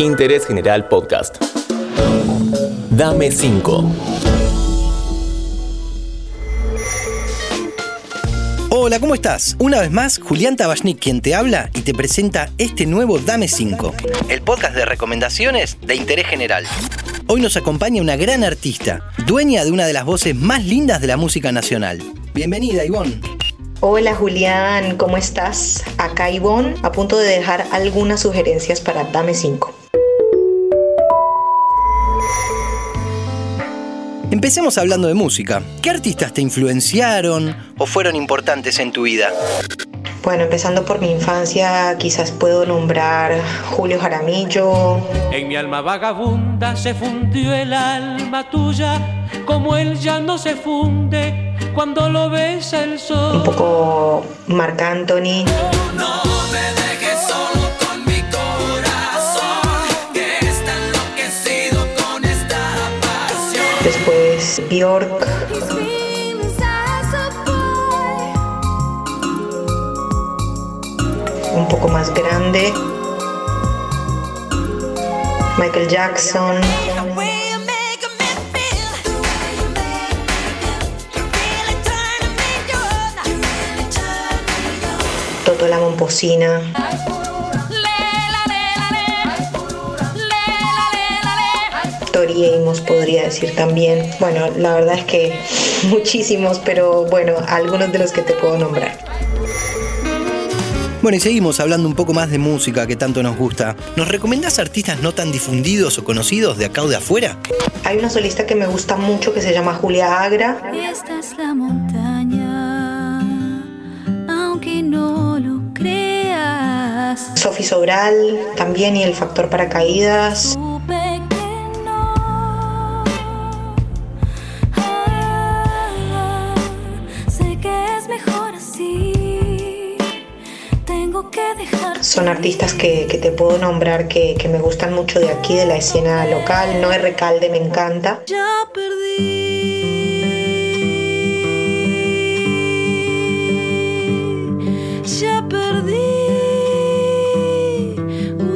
Interés General Podcast. Dame 5. Hola, ¿cómo estás? Una vez más, Julián Tabachnik quien te habla y te presenta este nuevo Dame 5, el podcast de recomendaciones de interés general. Hoy nos acompaña una gran artista, dueña de una de las voces más lindas de la música nacional. Bienvenida, Ivonne. Hola Julián, ¿cómo estás? Acá Ivonne, a punto de dejar algunas sugerencias para Dame 5. Empecemos hablando de música. ¿Qué artistas te influenciaron o fueron importantes en tu vida? Bueno, empezando por mi infancia, quizás puedo nombrar Julio Jaramillo. En mi alma vagabunda se fundió el alma tuya, como él ya no se funde cuando lo besa el sol. Un poco Marc Anthony. No me Después Bjork. Un poco más grande. Michael Jackson. Toto la Momposina. Tori Amos podría decir también. Bueno, la verdad es que muchísimos, pero bueno, algunos de los que te puedo nombrar. Bueno, y seguimos hablando un poco más de música que tanto nos gusta. ¿Nos recomendás artistas no tan difundidos o conocidos de acá o de afuera? Hay una solista que me gusta mucho que se llama Julia Agra. Esta es la montaña, aunque no lo creas. Sofi Sobral también y el factor paracaídas. Son artistas que, que te puedo nombrar que, que me gustan mucho de aquí, de la escena local. No es Recalde, me encanta. Ya perdí. Ya perdí.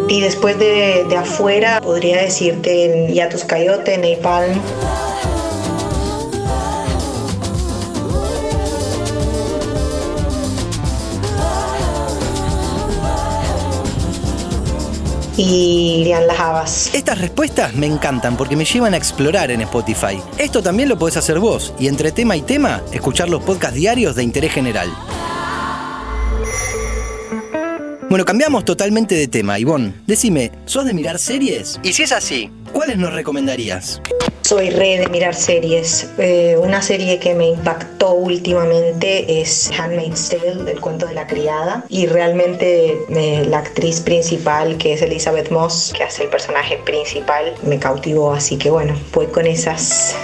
Y después de, de afuera, podría decirte Yatus Coyote, Napalm. Y Lian Las Habas. Estas respuestas me encantan porque me llevan a explorar en Spotify. Esto también lo podés hacer vos y entre tema y tema, escuchar los podcasts diarios de interés general. Bueno, cambiamos totalmente de tema, Ivonne. Decime, ¿sos de mirar series? Y si es así, ¿cuáles nos recomendarías? Soy re de mirar series. Eh, una serie que me impactó últimamente es Handmaid's Tale, del cuento de la criada. Y realmente eh, la actriz principal, que es Elizabeth Moss, que hace el personaje principal, me cautivó. Así que bueno, voy con esas.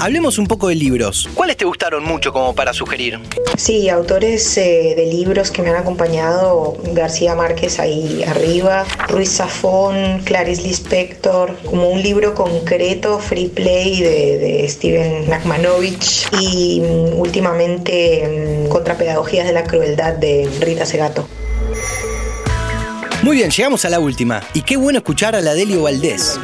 Hablemos un poco de libros. ¿Cuáles te gustaron mucho como para sugerir? Sí, autores eh, de libros que me han acompañado, García Márquez ahí arriba, Ruiz Zafón, Clarice Lispector, como un libro concreto, Free Play de, de Steven Nachmanovich y mm, últimamente mm, Contrapedagogías de la Crueldad de Rita Segato. Muy bien, llegamos a la última. Y qué bueno escuchar a la Delio Valdés.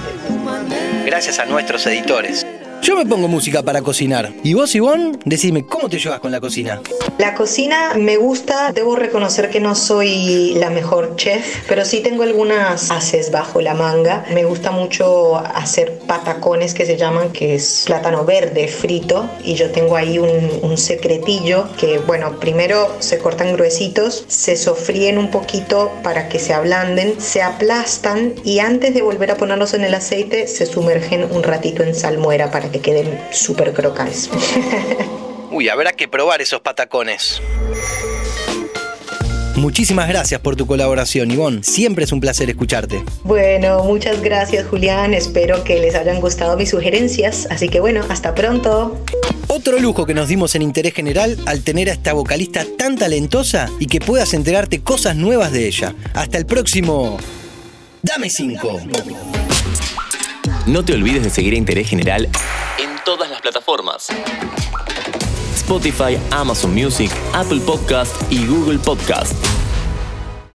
Gracias a nuestros editores. Yo me pongo música para cocinar. Y vos, Ivonne, decime, ¿cómo te llevas con la cocina? La cocina me gusta, debo reconocer que no soy la mejor chef, pero sí tengo algunas haces bajo la manga. Me gusta mucho hacer patacones que se llaman, que es plátano verde frito, y yo tengo ahí un, un secretillo que, bueno, primero se cortan gruesitos, se sofríen un poquito para que se ablanden, se aplastan y antes de volver a ponerlos en el aceite se sumergen un ratito en salmuera para que queden súper crocantes. Uy, habrá que probar esos patacones. Muchísimas gracias por tu colaboración, Ivonne. Siempre es un placer escucharte. Bueno, muchas gracias Julián, espero que les hayan gustado mis sugerencias, así que bueno, hasta pronto. Otro lujo que nos dimos en Interés General al tener a esta vocalista tan talentosa y que puedas enterarte cosas nuevas de ella. Hasta el próximo... Dame 5. No te olvides de seguir a Interés General en todas las plataformas. Spotify, Amazon Music, Apple Podcast y Google Podcast.